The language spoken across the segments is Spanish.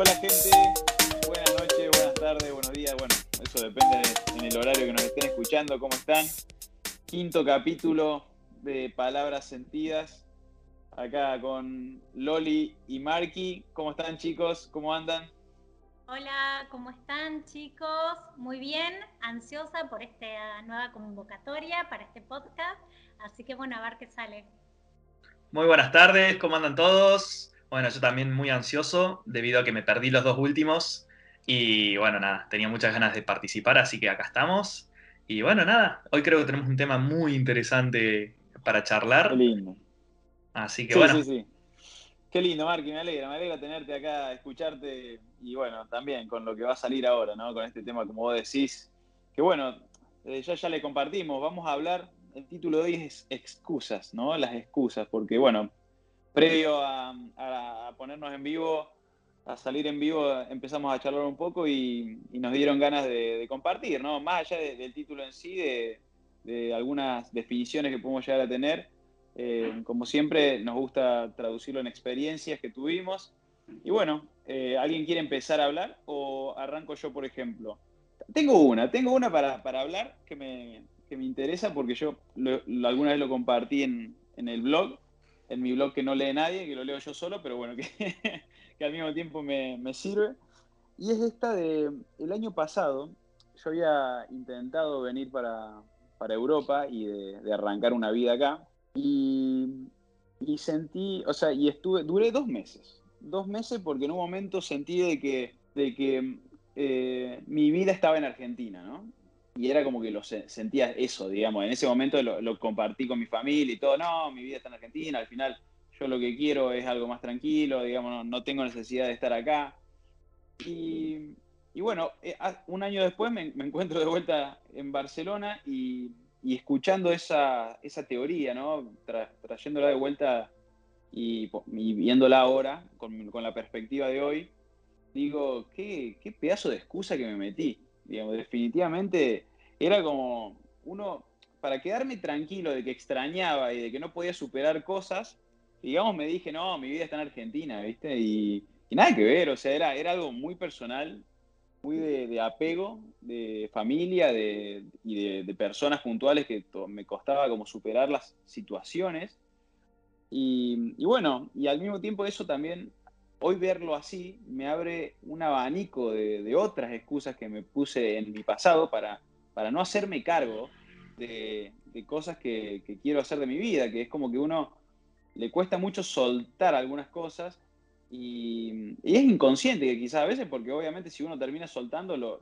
Hola gente, buenas noches, buenas tardes, buenos días. Bueno, eso depende de- en el horario que nos estén escuchando, cómo están. Quinto capítulo de Palabras Sentidas. Acá con Loli y Marky. ¿Cómo están chicos? ¿Cómo andan? Hola, ¿cómo están chicos? Muy bien, ansiosa por esta nueva convocatoria para este podcast. Así que bueno, a ver qué sale. Muy buenas tardes, ¿cómo andan todos? Bueno, yo también muy ansioso debido a que me perdí los dos últimos y bueno, nada, tenía muchas ganas de participar, así que acá estamos. Y bueno, nada, hoy creo que tenemos un tema muy interesante para Qué charlar, lindo. así que Sí, bueno, sí, sí. Qué lindo, Marky, me alegra, me alegra tenerte acá, escucharte y bueno, también con lo que va a salir ahora, ¿no? Con este tema, como vos decís, que bueno, eh, ya, ya le compartimos, vamos a hablar, el título de hoy es excusas, ¿no? Las excusas, porque bueno, previo a, a- a ponernos en vivo, a salir en vivo, empezamos a charlar un poco y, y nos dieron ganas de, de compartir, ¿no? Más allá de- del título en sí, de, de algunas definiciones que podemos llegar a tener. Eh, como siempre, nos gusta traducirlo en experiencias que tuvimos. Y bueno, eh, ¿alguien quiere empezar a hablar o arranco yo, por ejemplo? Tengo una, tengo una para, para hablar que me, que me interesa porque yo lo- lo- alguna vez lo compartí en, en el blog, en mi blog que no lee nadie, que lo leo yo solo, pero bueno, que, al mismo tiempo me, me sirve. Y es esta de el año pasado, yo había intentado venir para, para Europa y de, arrancar una vida acá. Y, y sentí, o sea, y estuve, duré dos meses. Dos meses porque en un momento sentí de que, de que eh, mi vida estaba en Argentina, ¿no? Y era como que lo se- sentía eso, digamos. En ese momento lo, lo compartí con mi familia y todo. No, mi vida está en Argentina. Al final, yo lo que quiero es algo más tranquilo, digamos, no, no tengo necesidad de estar acá. Y, y bueno, eh, un año después me, me encuentro de vuelta en Barcelona y, y escuchando esa, esa teoría, ¿no? Tra- trayéndola de vuelta y, y viéndola ahora con, con la perspectiva de hoy, digo, qué, qué pedazo de excusa que me metí. Digamos, definitivamente era como uno, para quedarme tranquilo de que extrañaba y de que no podía superar cosas, digamos, me dije, no, mi vida está en Argentina, ¿viste? Y, y nada que ver, o sea, era, era algo muy personal, muy de, apego, de familia de, y de, personas puntuales que me costaba como superar las situaciones. Y, bueno, y al mismo tiempo eso también, hoy verlo así, me abre un abanico de otras excusas que me puse en mi pasado para, para no hacerme cargo de, de cosas que, quiero hacer de mi vida, que es como que uno le cuesta mucho soltar algunas cosas y, es inconsciente que quizás a veces, porque obviamente si uno termina soltándolo,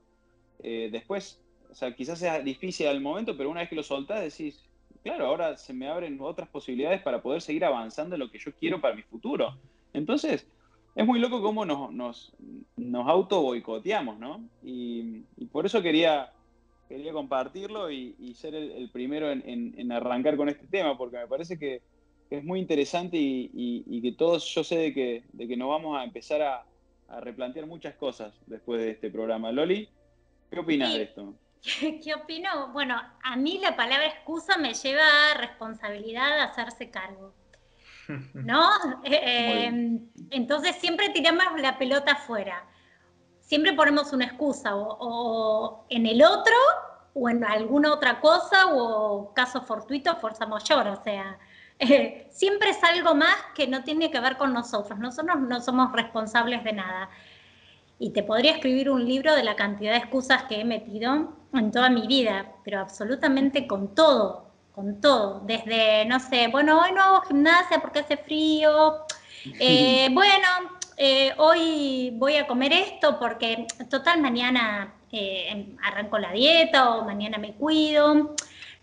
eh, después, o sea, quizás sea difícil al momento, pero una vez que lo soltás decís, claro, ahora se me abren otras posibilidades para poder seguir avanzando en lo que yo quiero para mi futuro. Entonces, es muy loco cómo nos, nos, nos auto boicoteamos, ¿no? Y, y por eso quería, quería compartirlo y, y ser el, el primero en, en- en arrancar con este tema, porque me parece que, que es muy interesante y, y- y que todos, yo sé de que, de que nos vamos a empezar a, a replantear muchas cosas después de este programa. Loli, ¿qué opinas Sí. de esto? ¿Qué opino? Bueno, a mí la palabra excusa me lleva a responsabilidad de hacerse cargo, ¿no? Eh, eh, entonces siempre tiramos la pelota afuera. Siempre ponemos una excusa o, o en el otro o en alguna otra cosa o caso fortuito, fuerza mayor, o sea, eh, siempre es algo más que no tiene que ver con nosotros. Nosotros no somos responsables de nada. Y te podría escribir un libro de la cantidad de excusas que he metido en toda mi vida, pero absolutamente con todo, con todo. Desde, no sé, bueno, hoy no hago gimnasia porque hace frío. Eh, bueno, eh, hoy voy a comer esto porque total mañana eh, arranco la dieta o mañana me cuido.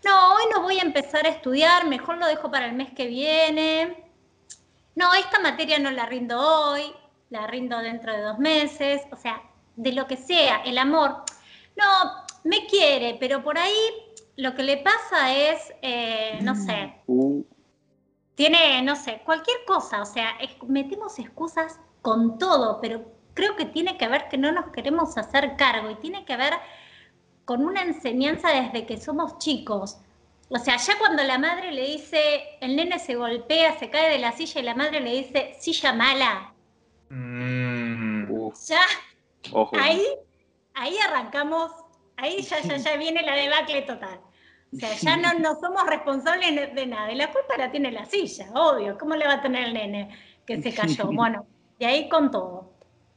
No, hoy no voy a empezar a estudiar, mejor lo dejo para el mes que viene. No, esta materia no la rindo hoy, la rindo dentro de dos meses, o sea, de lo que sea, el amor. No, me quiere, pero por ahí lo que le pasa es, eh, no sé, Uh, tiene, no sé, cualquier cosa, o sea, es- metemos excusas con todo, pero creo que tiene que ver que no nos queremos hacer cargo y tiene que ver con una enseñanza desde que somos chicos. O sea, ya cuando la madre le dice, el nene se golpea, se cae de la silla y la madre le dice, silla mala, Mm, ya ahí, ahí arrancamos, ahí ya, ya, ya viene la debacle total. O sea, ya no, no somos responsables de nada. Y la culpa la tiene la silla, obvio. ¿Cómo le va a tener el nene que se cayó? Bueno, y ahí con todo.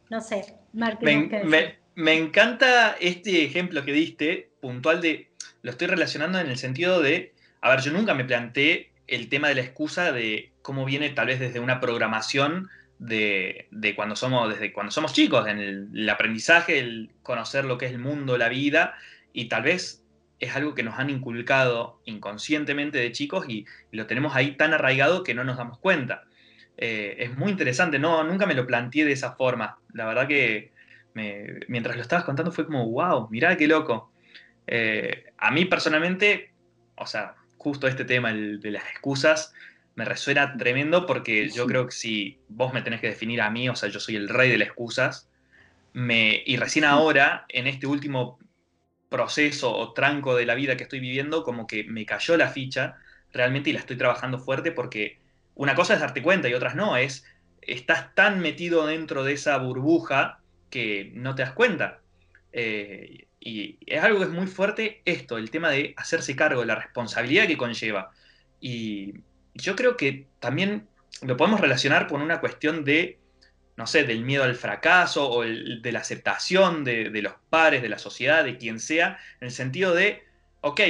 No sé, Martín. Me, encanta este ejemplo que diste, puntual de, lo estoy relacionando en el sentido de, a ver, yo nunca me planteé el tema de la excusa de cómo viene tal vez desde una programación de, cuando somos, desde cuando somos chicos, en el, aprendizaje, el conocer lo que es el mundo, la vida, y tal vez es algo que nos han inculcado inconscientemente de chicos y, lo tenemos ahí tan arraigado que no nos damos cuenta. Eh, es muy interesante, no, nunca me lo planteé de esa forma. La verdad que mientras lo estabas contando fue como, wow, mirá qué loco. Eh, a mí personalmente, o sea, justo este tema de las excusas me resuena tremendo porque yo creo que si vos me tenés que definir a mí, o sea, yo soy el rey de las excusas, me, y recién ahora, en este último proceso o tranco de la vida que estoy viviendo, como que me cayó la ficha realmente y la estoy trabajando fuerte porque una cosa es darte cuenta y otras no, es estás tan metido dentro de esa burbuja que no te das cuenta. Eh, y es algo que es muy fuerte esto, el tema de hacerse cargo, de la responsabilidad que conlleva. Y yo creo que también lo podemos relacionar con una cuestión de no sé, del miedo al fracaso o de la aceptación de, los pares, de la sociedad, de quien sea, en el sentido de, ok,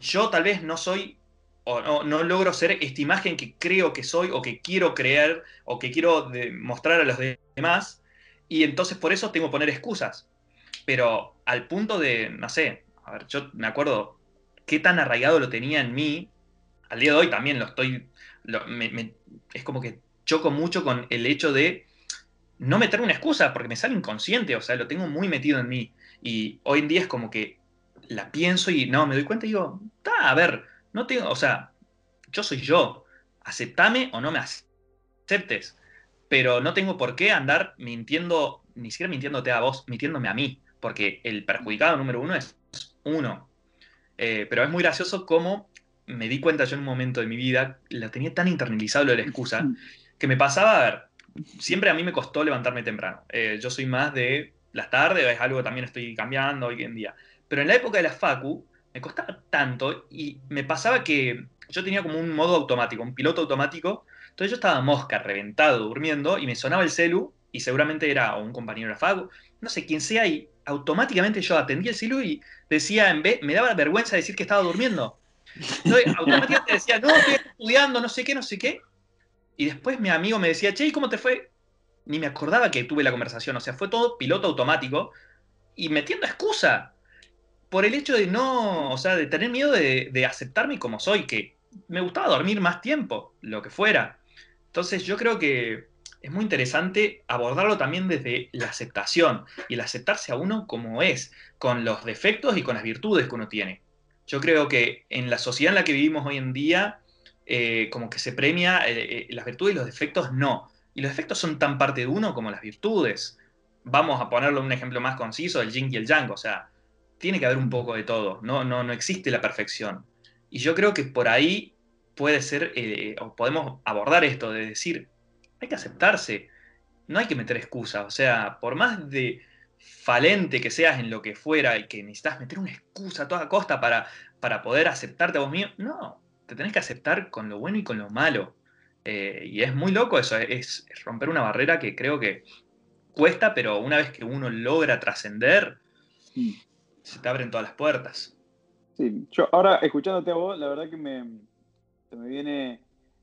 yo tal vez no soy o no, logro ser esta imagen que creo que soy o que quiero creer o que quiero mostrar a los demás y entonces por eso tengo que poner excusas. Pero al punto de, no sé, a ver, yo me acuerdo qué tan arraigado lo tenía en mí, al día de hoy también lo estoy, es como que choco mucho con el hecho de no meter una excusa, porque me sale inconsciente, o sea, lo tengo muy metido en mí. Y hoy en día es como que la pienso y no, me doy cuenta y digo, a ver, no tengo, o sea, yo soy yo, aceptame o no me aceptes, pero no tengo por qué andar mintiendo, ni siquiera mintiéndote a vos, mintiéndome a mí, porque el perjudicado número uno es uno. Eh, pero es muy gracioso cómo me di cuenta yo en un momento de mi vida, la tenía tan internalizado lo de la excusa, que me pasaba, a ver, siempre a mí me costó levantarme temprano. Eh, yo soy más de las tardes, es algo que también estoy cambiando hoy en día. Pero en la época de la Facu me costaba tanto y me pasaba que yo tenía como un modo automático, un piloto automático. Entonces yo estaba mosca, reventado, durmiendo y me sonaba el celu y seguramente era un compañero de la Facu, no sé quién sea y automáticamente yo atendía el celu y decía en vez, me daba vergüenza decir que estaba durmiendo. Entonces automáticamente decía, no, estoy estudiando, no sé qué, no sé qué. Y después mi amigo me decía, che, ¿y cómo te fue? Ni me acordaba que tuve la conversación, o sea, fue todo piloto automático y metiendo excusa por el hecho de no, o sea, de tener miedo de, aceptarme como soy, que me gustaba dormir más tiempo, lo que fuera. Entonces yo creo que es muy interesante abordarlo también desde la aceptación y el aceptarse a uno como es, con los defectos y con las virtudes que uno tiene. Yo creo que en la sociedad en la que vivimos hoy en día, eh, como que se premia eh, eh, las virtudes y los defectos no. Y los defectos son tan parte de uno como las virtudes. Vamos a ponerlo un ejemplo más conciso, el yin y el yang. O sea, tiene que haber un poco de todo. No, no, no existe la perfección. Y yo creo que por ahí puede ser, o podemos abordar esto de decir, hay que aceptarse. No hay que meter excusas. O sea, por más de falente que seas en lo que fuera y que necesitas meter una excusa a toda costa para, para poder aceptarte a vos mismo, no, te tenés que aceptar con lo bueno y con lo malo. Eh, y es muy loco eso, es, romper una barrera que creo que cuesta, pero una vez que uno logra trascender, se te abren todas las puertas. Sí, yo ahora escuchándote a vos, la verdad que me, se me viene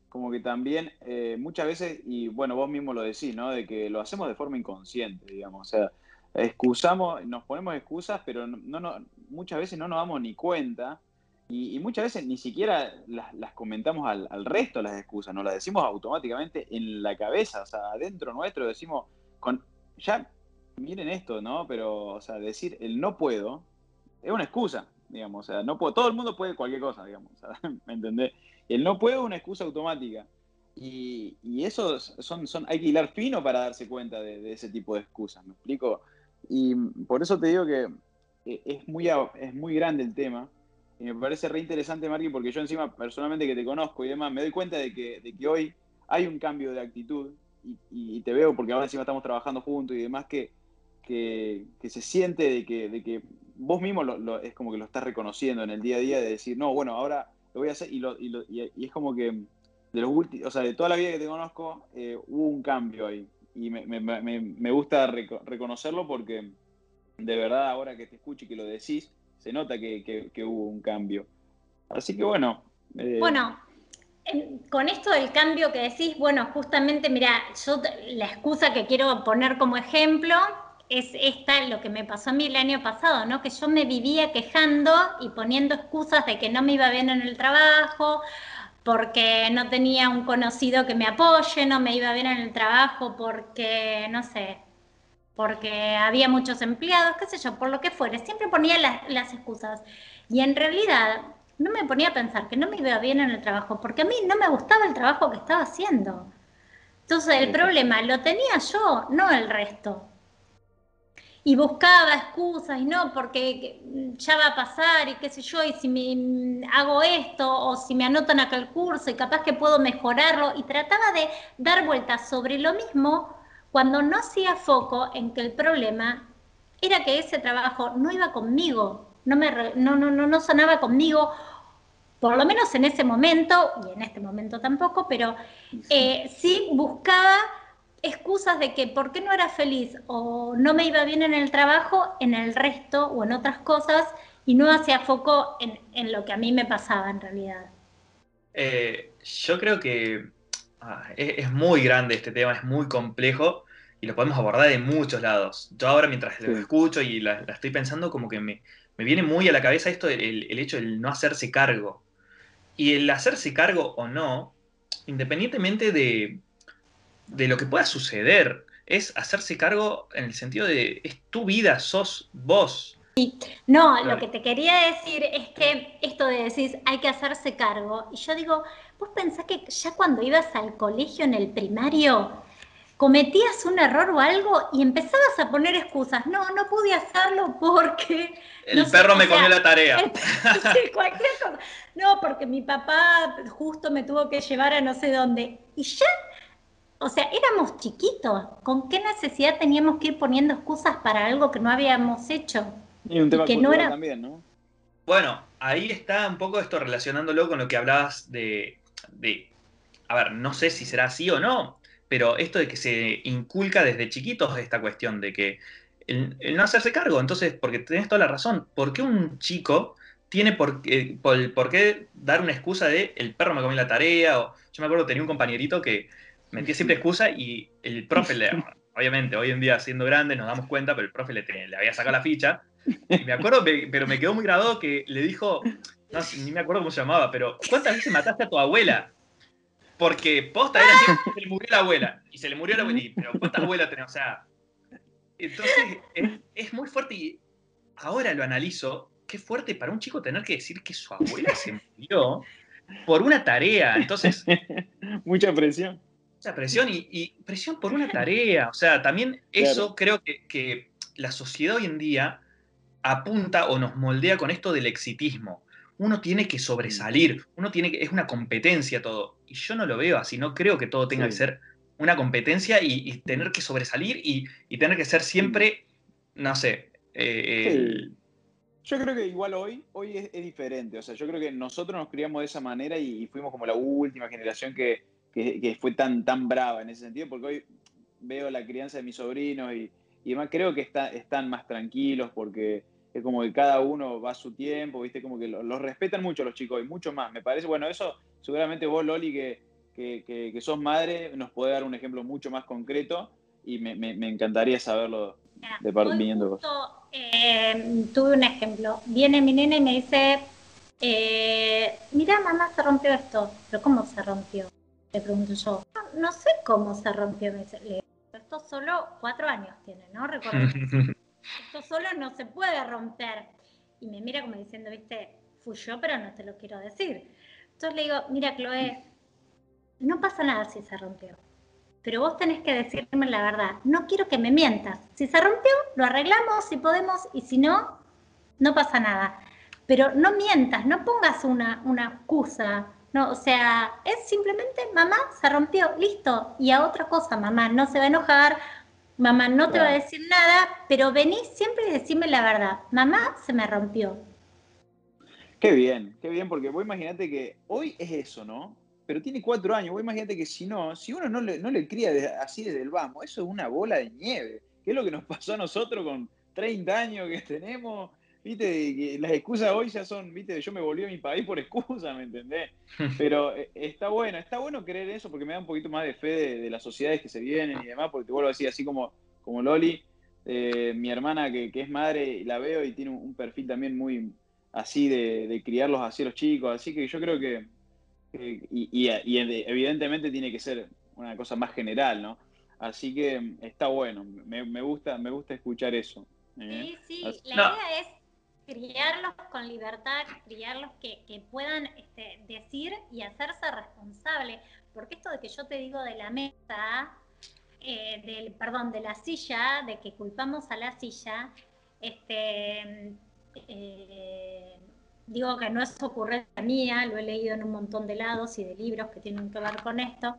como que también eh, muchas veces, y bueno, vos mismo lo decís, ¿no? De que lo hacemos de forma inconsciente, digamos, o sea, excusamos, nos ponemos excusas, pero no, no, muchas veces no nos damos ni cuenta y, muchas veces ni siquiera las, comentamos al, resto las excusas, nos las decimos automáticamente en la cabeza, o sea, adentro nuestro decimos, con, ya miren esto, ¿no? Pero, o sea, decir el no puedo es una excusa, digamos, o sea, no puedo, todo el mundo puede cualquier cosa, digamos, ¿me entendés? El no puedo es una excusa automática. Y, eso son, son, hay que hilar fino para darse cuenta de, ese tipo de excusas, ¿me explico? Y por eso te digo que eh, es muy, es muy grande el tema y me parece re interesante, porque yo encima personalmente que te conozco y demás, me doy cuenta de que, de que hoy hay un cambio de actitud y, te veo porque ahora encima estamos trabajando juntos y demás, que, que, se siente de que, de que vos mismo lo, es como que lo estás reconociendo en el día a día de decir, no, bueno, ahora lo voy a hacer y, lo, y, es como que de los últimos, o sea, de toda la vida que te conozco, eh, hubo un cambio ahí. Y me, me, me, gusta reconocerlo porque de verdad ahora que te escucho y que lo decís, se nota que, que, hubo un cambio. Así que bueno. Eh, bueno, con esto del cambio que decís, bueno, justamente, mira, yo la excusa que quiero poner como ejemplo es esta, lo que me pasó a mí el año pasado, ¿no? Que yo me vivía quejando y poniendo excusas de que no me iba bien en el trabajo, porque no tenía un conocido que me apoye, no me iba bien en el trabajo, porque, no sé, porque había muchos empleados, qué sé yo, por lo que fuere. Siempre ponía las, las excusas. Y en realidad no me ponía a pensar que no me iba bien en el trabajo, porque a mí no me gustaba el trabajo que estaba haciendo. Entonces el problema lo tenía yo, no el resto y buscaba excusas y no, porque ya va a pasar y qué sé yo, y si me hago esto o si me anotan acá el curso y capaz que puedo mejorarlo y trataba de dar vueltas sobre lo mismo cuando no hacía foco en que el problema era que ese trabajo no iba conmigo, no, me, no, no, no, no sonaba conmigo, por lo menos en ese momento, y en este momento tampoco, pero eh, sí buscaba excusas de que por qué no era feliz o no me iba bien en el trabajo, en el resto o en otras cosas y no hacía foco en, lo que a mí me pasaba en realidad. Eh, yo creo que ah, es, muy grande este tema, es muy complejo y lo podemos abordar de muchos lados. Yo ahora mientras lo escucho y la, estoy pensando como que me, viene muy a la cabeza esto del el hecho del no hacerse cargo. Y el hacerse cargo o no, independientemente de, de lo que pueda suceder. Es hacerse cargo en el sentido de es tu vida, sos vos. No, lo que te quería decir es que esto de decir hay que hacerse cargo, y yo digo, vos pensás que ya cuando ibas al colegio en el primario, cometías un error o algo y empezabas a poner excusas. No, no pude hacerlo porque... El perro me comió la tarea. sí, cualquier cosa. No, porque mi papá justo me tuvo que llevar a no sé dónde. Y ya o sea, éramos chiquitos. ¿Con qué necesidad teníamos que ir poniendo excusas para algo que no habíamos hecho? Y un tema que no era... también, ¿no? Bueno, ahí está un poco esto relacionándolo con lo que hablabas de, de, a ver, no sé si será así o no, pero esto de que se inculca desde chiquitos esta cuestión de que el, no hacerse cargo, entonces, porque tenés toda la razón, ¿por qué un chico tiene por, por, por, qué dar una excusa de el perro me comió la tarea? O, yo me acuerdo, tenía un compañerito que metía siempre excusa y el profe, le, obviamente, hoy en día siendo grande nos damos cuenta, pero el profe le, le había sacado la ficha. Y me acuerdo, pero me quedó muy grabado que le dijo, no, ni me acuerdo cómo se llamaba, pero ¿cuántas veces mataste a tu abuela? Porque posta era así, se le murió la abuela. Y se le murió la abuela. pero ¿cuántas abuelas tenés? O sea, entonces es, es, muy fuerte y ahora lo analizo. Qué fuerte para un chico tener que decir que su abuela se murió por una tarea. Entonces. Mucha presión sea, presión y, presión por una tarea. O sea, también eso creo que, la sociedad hoy en día apunta o nos moldea con esto del exitismo. Uno tiene que sobresalir, uno tiene que, es una competencia todo. Y yo no lo veo así, no creo que todo tenga que ser una competencia y, tener que sobresalir y, tener que ser siempre, no sé. Eh, yo creo que igual hoy, hoy es, diferente. O sea, yo creo que nosotros nos criamos de esa manera y fuimos como la última generación que, que, fue tan, tan brava en ese sentido, porque hoy veo la crianza de mis sobrinos y, y además creo que está, están más tranquilos porque es como que cada uno va a su tiempo, ¿viste? Como que los respetan mucho los chicos y mucho más. Me parece, bueno, eso seguramente vos, Loli, que, que, que, sos madre, nos puede dar un ejemplo mucho más concreto y me, me, encantaría saberlo de parte viniendo eh, tuve un ejemplo. Viene mi nena y me dice, eh, mira, mamá, se rompió esto. ¿Pero cómo se rompió? Le pregunto yo, no sé cómo se rompió. esto solo cuatro años tiene, ¿no? Recuerdo. esto solo no se puede romper. Y me mira como diciendo, viste, fui yo, pero no te lo quiero decir. Entonces le digo, mira, Chloe, no pasa nada si se rompió. Pero vos tenés que decirme la verdad. No quiero que me mientas. Si se rompió, lo arreglamos si podemos y si no, no pasa nada. Pero no mientas, no pongas una, una excusa no, o sea, es simplemente mamá se rompió, listo. Y a otra cosa, mamá no se va a enojar, Mamá no te va a decir nada, pero venís siempre y decime la verdad. Mamá se me rompió. Qué bien, qué bien, porque vos imaginate que hoy es eso, ¿no? Pero tiene cuatro años, vos imaginate que si no, si uno no le, no le cría así desde el vamos, eso es una bola de nieve. ¿Qué es lo que nos pasó a nosotros con 30 años que tenemos? Viste, las excusas hoy ya son, viste, yo me volví a mi país por excusa, ¿me entendés? Pero eh, está bueno, está bueno creer eso porque me da un poquito más de fe de, las sociedades que se vienen y demás, porque te vuelvo a decir, así como, como Loli, eh, mi hermana que, es madre, la veo y tiene un, perfil también muy así de, criarlos así los chicos, así que yo creo que, y, evidentemente tiene que ser una cosa más general, ¿no? Así que está bueno, me, gusta, me gusta escuchar eso. ¿eh? Sí, sí, la idea es criarlos con libertad, criarlos que, puedan este, decir y hacerse responsable. Porque esto de que yo te digo de la mesa, eh, del, perdón, de la silla, de que culpamos a la silla, este, eh, digo que no es ocurrencia mía, lo he leído en un montón de lados y de libros que tienen que ver con esto.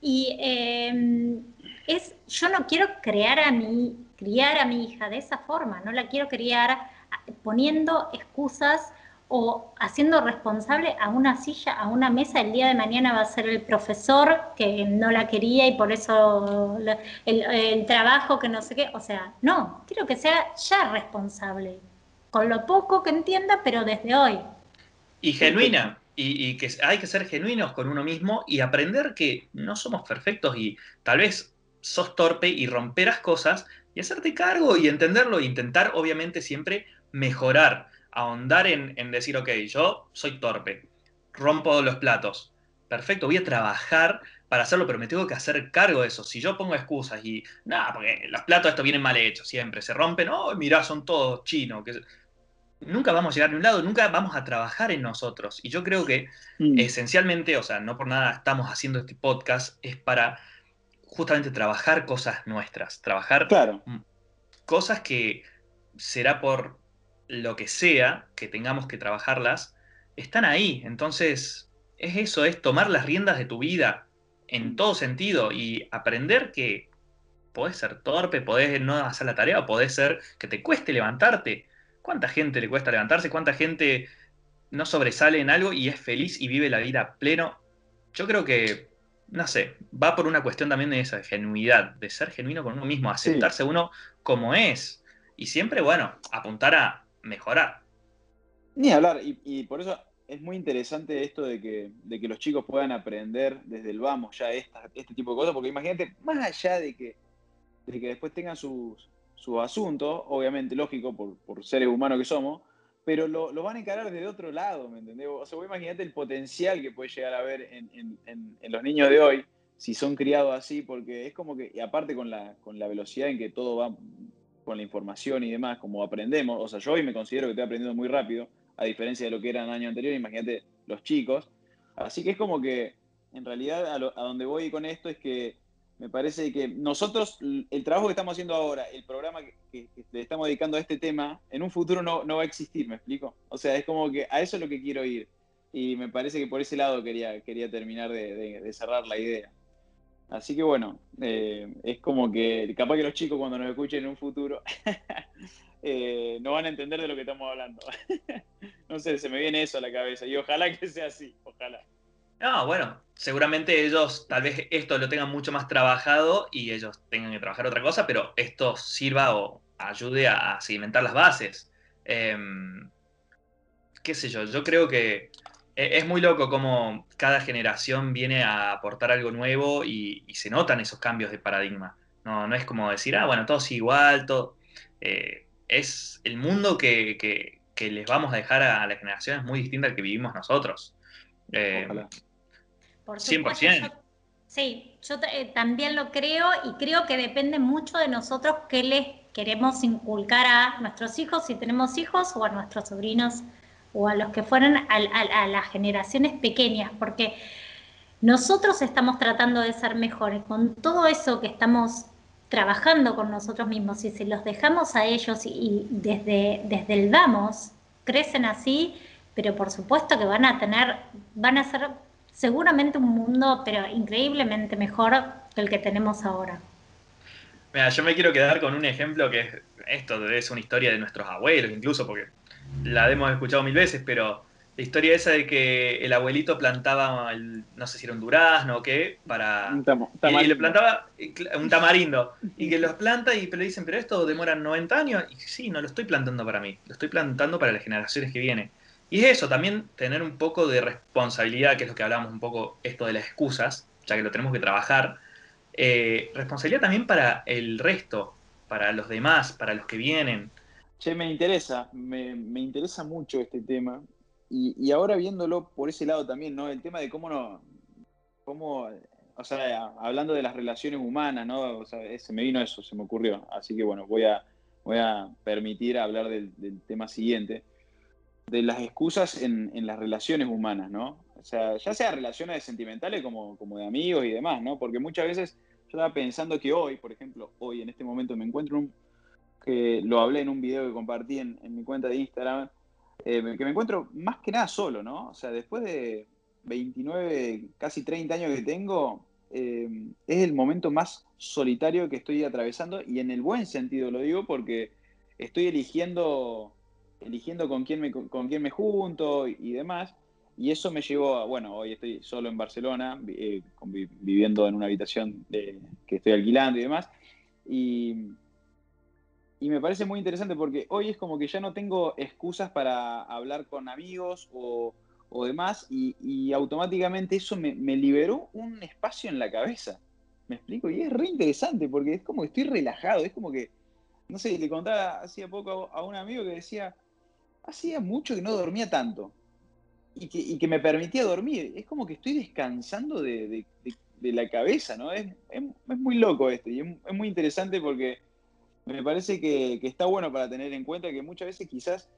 Y eh, es, yo no quiero crear a mi, criar a mi hija de esa forma, no la quiero criar poniendo excusas o haciendo responsable a una silla, a una mesa, el día de mañana va a ser el profesor que no la quería y por eso el, trabajo que no sé qué, o sea, no, quiero que sea ya responsable, con lo poco que entienda, pero desde hoy. Y genuina, y, que hay que ser genuinos con uno mismo y aprender que no somos perfectos y tal vez sos torpe y romperás cosas y hacerte cargo y entenderlo e intentar obviamente siempre mejorar, ahondar en, decir, ok, yo soy torpe, rompo los platos. Perfecto, voy a trabajar para hacerlo, pero me tengo que hacer cargo de eso. Si yo pongo excusas y, nada, porque los platos estos vienen mal hechos siempre, se rompen, oh, mirá, son todos chinos. Que... Nunca vamos a llegar a un lado, nunca vamos a trabajar en nosotros. Y yo creo que mm. esencialmente, o sea, no por nada estamos haciendo este podcast, es para justamente trabajar cosas nuestras, trabajar claro. cosas que será por lo que sea que tengamos que trabajarlas, están ahí. Entonces, es eso, es tomar las riendas de tu vida en todo sentido y aprender que podés ser torpe, podés no hacer la tarea, o podés ser que te cueste levantarte. ¿Cuánta gente le cuesta levantarse? ¿Cuánta gente no sobresale en algo y es feliz y vive la vida pleno? Yo creo que, no sé, va por una cuestión también de esa genuidad, de ser genuino con uno mismo, aceptarse uno como es. Y siempre, bueno, apuntar a mejorar. Ni hablar, y, por eso es muy interesante esto de que, de que los chicos puedan aprender desde el vamos ya este tipo de cosas, porque imagínate, más allá de que, de que después tengan sus, sus asuntos, obviamente lógico por, por seres humanos que somos, pero lo, van a encarar desde otro lado, ¿me entendés? O sea, vos el potencial que puede llegar a ver en, en, en, los niños de hoy, si son criados así, porque es como que, y aparte con la, con la velocidad en que todo va con la información y demás, como aprendemos, o sea, yo hoy me considero que estoy aprendiendo muy rápido, a diferencia de lo que era el año anterior, imagínate los chicos. Así que es como que, en realidad, a, donde voy con esto es que me parece que nosotros, el trabajo que estamos haciendo ahora, el programa que, le estamos dedicando a este tema, en un futuro no, no, va a existir, ¿me explico? O sea, es como que a eso es lo que quiero ir. Y me parece que por ese lado quería, quería terminar de cerrar la idea. Así que bueno, eh, es como que capaz que los chicos cuando nos escuchen en un futuro eh, no van a entender de lo que estamos hablando. no sé, se me viene eso a la cabeza y ojalá que sea así, ojalá. No, bueno, seguramente ellos tal vez esto lo tengan mucho más trabajado y ellos tengan que trabajar otra cosa, pero esto sirva o ayude a, sedimentar las bases. Em, qué sé yo, yo creo que es muy loco cómo cada generación viene a aportar algo nuevo y, se notan esos cambios de paradigma. No, no es como decir, ah, bueno, todo es igual, todo. Eh, es el mundo que, les vamos a dejar a, las generaciones muy distinta al que vivimos nosotros. Eh, Por 100%. sí, yo eh, también lo creo y creo que depende mucho de nosotros qué les queremos inculcar a nuestros hijos, si tenemos hijos, o a nuestros sobrinos o a los que fueron a, las generaciones pequeñas, porque nosotros estamos tratando de ser mejores con todo eso que estamos trabajando con nosotros mismos y si los dejamos a ellos y, desde, desde el vamos, crecen así, pero por supuesto que van a tener, van a ser seguramente un mundo, pero increíblemente mejor que el que tenemos ahora. Mira, yo me quiero quedar con un ejemplo que es, esto es una historia de nuestros abuelos, incluso, porque la hemos escuchado mil veces, pero la historia esa de que el abuelito plantaba, no sé si era un durazno o qué, para... Un y, le plantaba un tamarindo. y que los planta y le dicen, pero esto demora 90 años. Y sí, no lo estoy plantando para mí, lo estoy plantando para las generaciones que vienen. Y es eso, también tener un poco de responsabilidad, que es lo que hablamos un poco, esto de las excusas, ya que lo tenemos que trabajar. Eh, responsabilidad también para el resto, para los demás, para los que vienen. Che, me interesa, me, me interesa mucho este tema. Y, ahora viéndolo por ese lado también, ¿no? El tema de cómo no, cómo, o sea, hablando de las relaciones humanas, ¿no? O sea, se me vino eso, se me ocurrió. Así que bueno, voy a, voy a permitir hablar del, tema siguiente, de las excusas en, las relaciones humanas, ¿no? O sea, ya sea relaciones sentimentales como, como de amigos y demás, ¿no? Porque muchas veces yo estaba pensando que hoy, por ejemplo, hoy en este momento me encuentro un, que lo hablé en un video que compartí en, en mi cuenta de Instagram, eh, que me encuentro más que nada solo, ¿no? O sea, después de 29, casi 30 años que tengo, eh, es el momento más solitario que estoy atravesando y en el buen sentido lo digo porque estoy eligiendo, eligiendo con quién me, con quién me junto y, demás. Y eso me llevó a, bueno, hoy estoy solo en Barcelona, eh, viviendo en una habitación que estoy alquilando y demás. Y, y me parece muy interesante porque hoy es como que ya no tengo excusas para hablar con amigos o, demás y, automáticamente eso me, liberó un espacio en la cabeza. ¿Me explico? Y es re interesante porque es como que estoy relajado, es como que, no sé, le contaba hacía poco a un amigo que decía, hacía mucho que no dormía tanto y que, me permitía dormir. Es como que estoy descansando de, la cabeza, ¿no? Es, muy loco esto y es muy interesante porque me parece que, está bueno para tener en cuenta que muchas veces quizás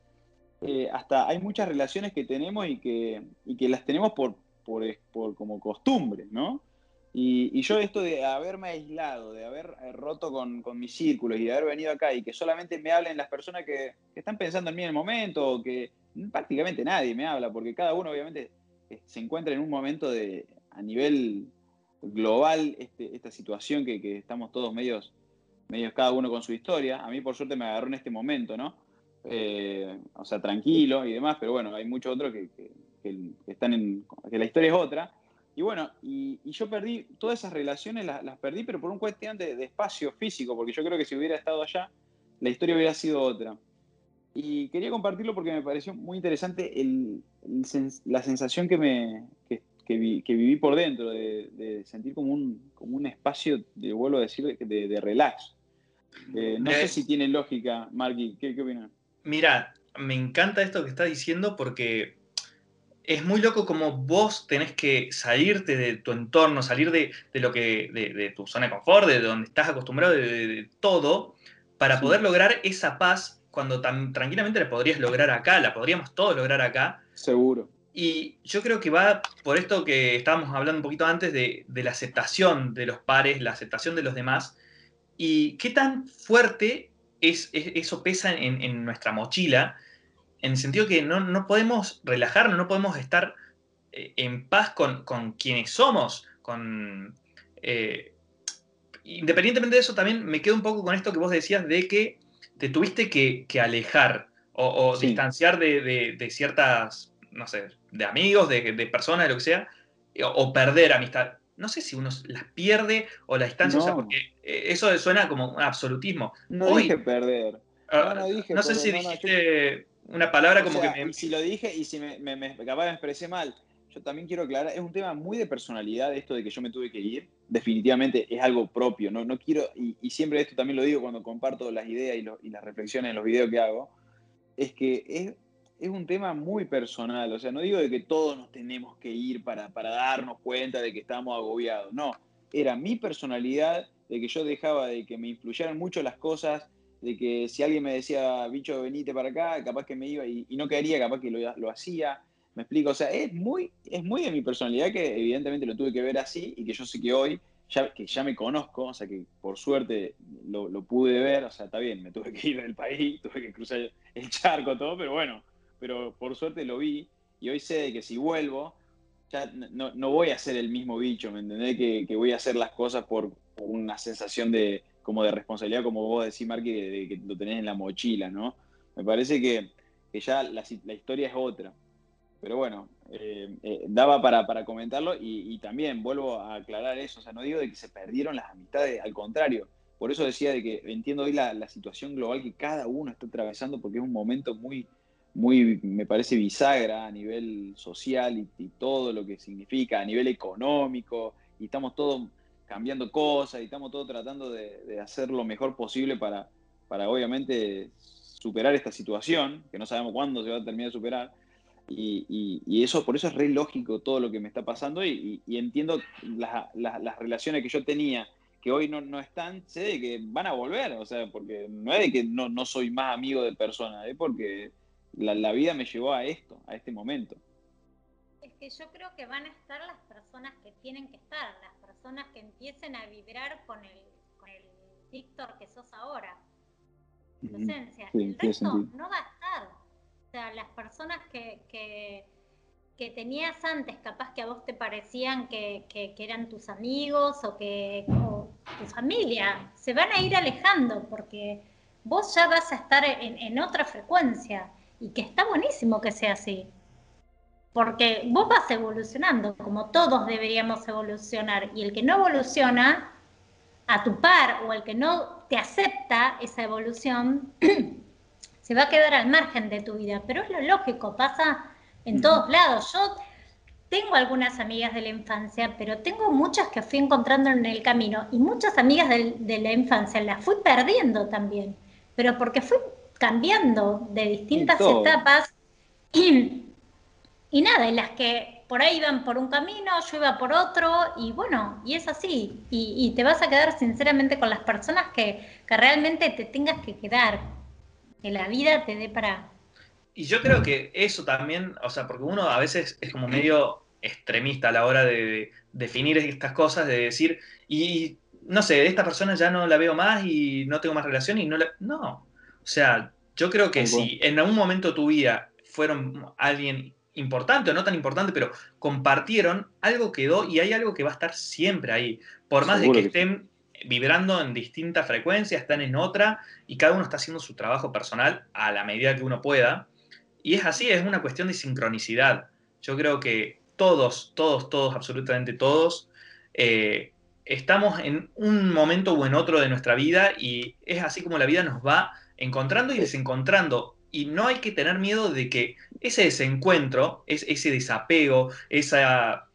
eh, hasta hay muchas relaciones que tenemos y que, que las tenemos por, por, como costumbre, ¿no? Y, yo esto de haberme aislado, de haber eh, roto con, mis círculos y de haber venido acá y que solamente me hablen las personas que, están pensando en mí en el momento, o que prácticamente nadie me habla, porque cada uno obviamente eh, se encuentra en un momento de, a nivel global, este, esta situación que, que estamos todos medios medios cada uno con su historia. A mí por suerte me agarró en este momento, ¿no? Eh, o sea, tranquilo y demás, pero bueno, hay muchos otros que, están en, que la historia es otra. Y bueno, y, yo perdí, todas esas relaciones las, perdí, pero por un cuestión de, espacio físico, porque yo creo que si hubiera estado allá, la historia hubiera sido otra. Y quería compartirlo porque me pareció muy interesante la sensación que, me, que, viví por dentro, de, sentir como un, como un espacio, de, vuelvo a decir, de, de relax. Eh, no sé eh, si tiene lógica, Marky. ¿Qué, qué opinas? Mira, me encanta esto que estás diciendo porque es muy loco como vos tenés que salirte de tu entorno, salir de, lo que, de, tu zona de confort, de donde estás acostumbrado, de, todo, para poder lograr esa paz cuando tan tranquilamente la podrías lograr acá, la podríamos todos lograr acá. Seguro. Y yo creo que va por esto que estábamos hablando un poquito antes de, la aceptación de los pares, la aceptación de los demás, y qué tan fuerte es, eso pesa en, nuestra mochila, en el sentido que no, podemos relajarnos, no podemos estar eh, en paz con, quienes somos, con... Eh, independientemente de eso, también me quedo un poco con esto que vos decías de que te tuviste que, alejar o, distanciar de, ciertas, no sé, de amigos, de, personas, de lo que sea, o perder amistad no sé si uno las pierde o la distancia, o sea, porque eh, eso suena como un absolutismo. No dije perder. Ah, no, dije, no sé si dijiste una palabra como que Si lo dije y si me, me, capaz me expresé mal, yo también quiero aclarar, es un tema muy de personalidad esto de que yo me tuve que ir. Definitivamente es algo propio, no, no quiero, y, siempre esto también lo digo cuando comparto las ideas y, y las reflexiones en los videos que hago, es que es es un tema muy personal. O sea, no digo de que todos nos tenemos que ir para, darnos cuenta de que estamos agobiados. No, era mi personalidad de que yo dejaba de que me influyeran mucho las cosas, de que si alguien me decía, bicho, venite para acá, capaz que me iba y, no quedaría, capaz que lo, hacía. Me explico, o sea, es muy, es muy de mi personalidad que evidentemente lo tuve que ver así y que yo sé que hoy, ya, que ya me conozco, o sea, que por suerte lo, lo pude ver, o sea, está bien, me tuve que ir del país, tuve que cruzar el charco, todo, pero bueno, pero por suerte lo vi y hoy sé que si vuelvo, ya no, voy a ser el mismo bicho, ¿me entendés? Que, voy a hacer las cosas por, una sensación de como de responsabilidad, como vos decís, Marqui, de, que lo tenés en la mochila, ¿no? Me parece que, ya la, historia es otra. Pero bueno, eh, eh, daba para, comentarlo y, también vuelvo a aclarar eso, o sea, no digo de que se perdieron las amistades, al contrario, por eso decía de que entiendo hoy la, situación global que cada uno está atravesando porque es un momento muy, muy, me parece bisagra a nivel social y, todo lo que significa, a nivel económico, y estamos todos cambiando cosas y estamos todos tratando de, hacer lo mejor posible para, para obviamente superar esta situación, que no sabemos cuándo se va a terminar de superar. Y, eso, por eso es re lógico todo lo que me está pasando y, entiendo las relaciones que yo tenía que hoy no, no, están, sé de que van a volver, o sea, porque no es de que no, no soy más amigo de personas, es porque la, la, vida me llevó a esto, a este momento. Es que yo creo que van a estar las personas que tienen que estar, las personas que empiecen a vibrar con el, con el Víctor que sos ahora. Tu esencia. el resto no va a estar. O sea, las personas que, que que tenías antes, capaz que a vos te parecían que, eran tus amigos o que tu familia, se van a ir alejando porque vos ya vas a estar en, otra frecuencia y que está buenísimo que sea así. Porque vos vas evolucionando, como todos deberíamos evolucionar, y el que no evoluciona a tu par o el que no te acepta esa evolución, se va a quedar al margen de tu vida. Pero es lo lógico, pasa en todos lados. Yo tengo algunas amigas de la infancia, pero tengo muchas que fui encontrando en el camino y muchas amigas de, la infancia las fui perdiendo también, pero porque fui cambiando de distintas etapas y, y nada, en las que por ahí iban por un camino, yo iba por otro y bueno, y es así. Y, te vas a quedar sinceramente con las personas que, que realmente te tengas que quedar, que la vida te dé para, y yo creo que eso también, o sea, porque uno a veces es como medio extremista a la hora de, definir estas cosas, de decir, y no sé, esta persona ya no la veo más y no tengo más relación y no la... No, o sea, yo creo que si en algún momento tu vida fueron alguien importante o no tan importante, pero compartieron, algo quedó y hay algo que va a estar siempre ahí. Por más de que estén vibrando en distintas frecuencias, están en otra y cada uno está haciendo su trabajo personal a la medida que uno pueda. Y es así, es una cuestión de sincronicidad. Yo creo que todos, todos, todos, absolutamente todos, eh, estamos en un momento o en otro de nuestra vida y es así como la vida nos va encontrando y desencontrando. Y no hay que tener miedo de que ese desencuentro, ese desapego, esa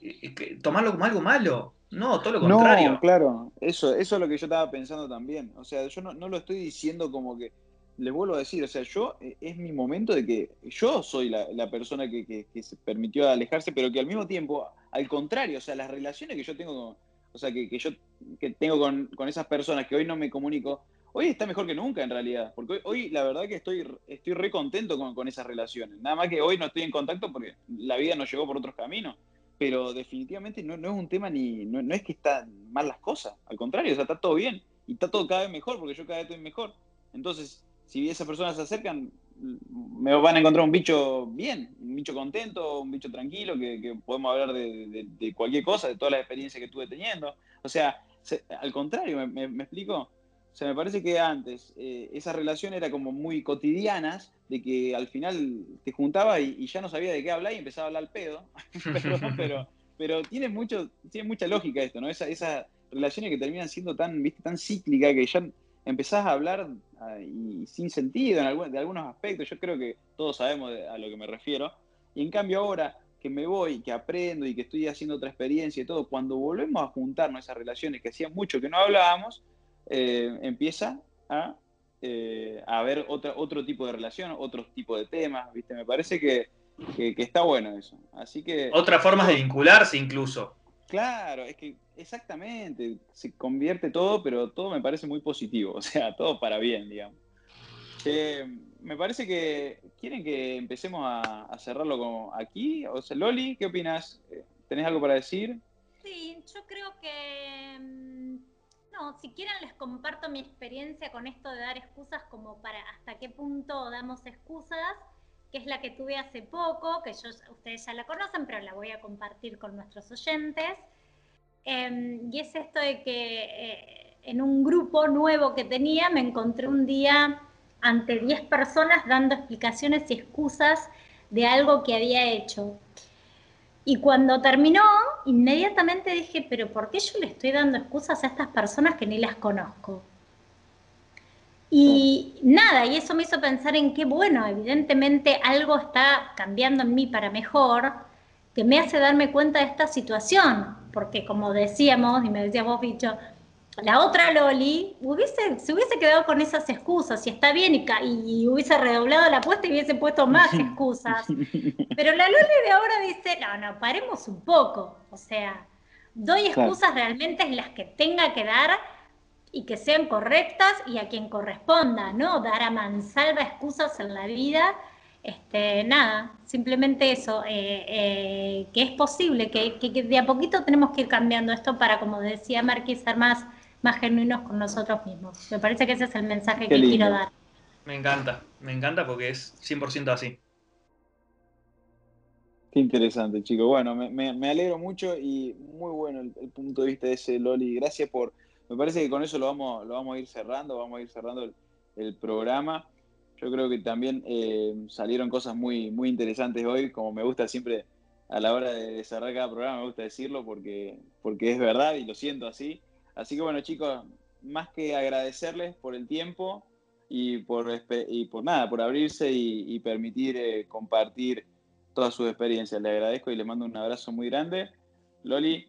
eh, tomarlo como algo malo. No, todo lo contrario. No, claro, eso, eso es lo que yo estaba pensando también. O sea, yo no, no lo estoy diciendo como que les vuelvo a decir, o sea, yo eh, es mi momento de que yo soy la, persona que, se permitió alejarse, pero que al mismo tiempo, al contrario, o sea, las relaciones que yo tengo, con, o sea, que, yo que tengo con, esas personas que hoy no me comunico, hoy está mejor que nunca en realidad, porque hoy, la verdad que estoy, estoy re contento con, esas relaciones, nada más que hoy no estoy en contacto porque la vida nos llegó por otros caminos, pero definitivamente no, es un tema ni, no, no es que están mal las cosas, al contrario, o sea, está todo bien y está todo cada vez mejor porque yo cada vez estoy mejor. Entonces, si esas personas se acercan, me van a encontrar un bicho bien, un bicho contento, un bicho tranquilo, que, podemos hablar de, cualquier cosa, de todas las experiencias que estuve teniendo. O sea, al contrario, ¿me, explico? Sea, me parece que antes eh, esa relación era como muy cotidianas, de que al final te juntaba y, ya no sabía de qué hablar y empezaba a hablar al pedo. pero, pero, tiene, mucho, tiene mucha lógica esto, ¿no? Esas esa relaciones que terminan siendo tan, ¿viste? tan cíclicas que ya empezás a hablar ah, y sin sentido en de algunos aspectos. Yo creo que todos sabemos a lo que me refiero. Y en cambio ahora que me voy, que aprendo y que estoy haciendo otra experiencia y todo, cuando volvemos a juntarnos esas relaciones que hacía mucho que no hablábamos, eh, empieza a, eh, a haber otra, otro tipo de relación, otro tipo de temas, ¿viste? Me parece que, que, que está bueno eso. Así que... Otras formas de vincularse incluso. Claro, es que exactamente, se convierte todo, pero todo me parece muy positivo, o sea, todo para bien, digamos. me parece que quieren que empecemos a, cerrarlo como aquí. O sea, Loli, ¿qué opinas? Eh, ¿Tenés algo para decir? Sí, yo creo que mm, si quieren les comparto mi experiencia con esto de dar excusas como para hasta qué punto damos excusas, que es la que tuve hace poco, que yo, ustedes ya la conocen, pero la voy a compartir con nuestros oyentes. Em, y es esto de que eh, en un grupo nuevo que tenía, me encontré un día ante 10 personas dando explicaciones y excusas de algo que había hecho. Y cuando terminó, inmediatamente dije, pero ¿por qué yo le estoy dando excusas a estas personas que ni las conozco? Y nada, y eso me hizo pensar en qué bueno, evidentemente algo está cambiando en mí para mejor, que me hace darme cuenta de esta situación, porque como decíamos, y me decía vos, bicho, la otra Loli hubiese, se hubiese quedado con esas excusas y está bien y, y, hubiese redoblado la apuesta y hubiese puesto más excusas. Pero la Loli de ahora dice, no, no, paremos un poco. O sea, doy excusas realmente en las que tenga que dar y que sean correctas y a quien corresponda, ¿no? Dar a mansalva excusas en la vida. Este, nada, simplemente eso, eh, eh, que es posible, que, que, de a poquito tenemos que ir cambiando esto para, como decía Marquis, ser más más genuinos con nosotros mismos. Me parece que ese es el mensaje que quiero dar. Me encanta, me encanta porque es 100% así. Qué interesante, chicos. Bueno, me, alegro mucho y muy bueno el, punto de vista de ese Loli. Gracias por. Me parece que con eso lo vamos, lo vamos a ir cerrando, vamos a ir cerrando el, programa. Yo creo que también eh, salieron cosas muy, muy interesantes hoy, como me gusta siempre a la hora de cerrar cada programa, me gusta decirlo porque, porque es verdad y lo siento así. Así que bueno, chicos, más que agradecerles por el tiempo y por, y por nada, por abrirse y, permitir eh, compartir todas sus experiencias. Les agradezco y les mando un abrazo muy grande. Loli.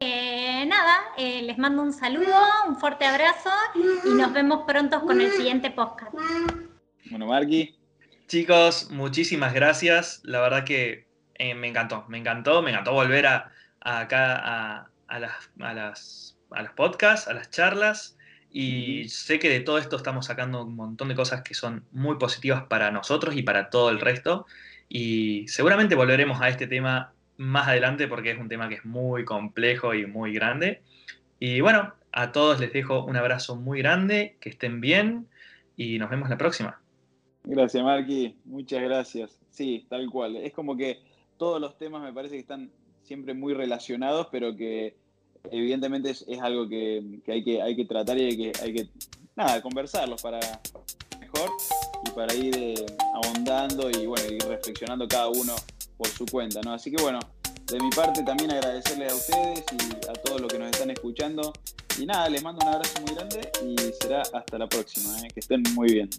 Eh, nada, eh, les mando un saludo, un fuerte abrazo y nos vemos pronto con el siguiente podcast. Bueno, Marqui. Chicos, muchísimas gracias. La verdad que me encantó, me encantó, me encantó volver a, acá a, las, a las a los podcasts, a las charlas, y sé que de todo esto estamos sacando un montón de cosas que son muy positivas para nosotros y para todo el resto. Y seguramente volveremos a este tema más adelante porque es un tema que es muy complejo y muy grande. Y bueno, a todos les dejo un abrazo muy grande, que estén bien y nos vemos la próxima. Gracias, Marqui. Muchas gracias. Sí, tal cual. Es como que todos los temas me parece que están siempre muy relacionados, pero que evidentemente es, algo que, hay que hay que tratar y hay que, hay que nada, conversarlos para mejor y para ir eh, ahondando y bueno, ir reflexionando cada uno por su cuenta, ¿no? Así que bueno, de mi parte también agradecerles a ustedes y a todos los que nos están escuchando. Y nada, les mando un abrazo muy grande y será hasta la próxima, ¿eh? que estén muy bien.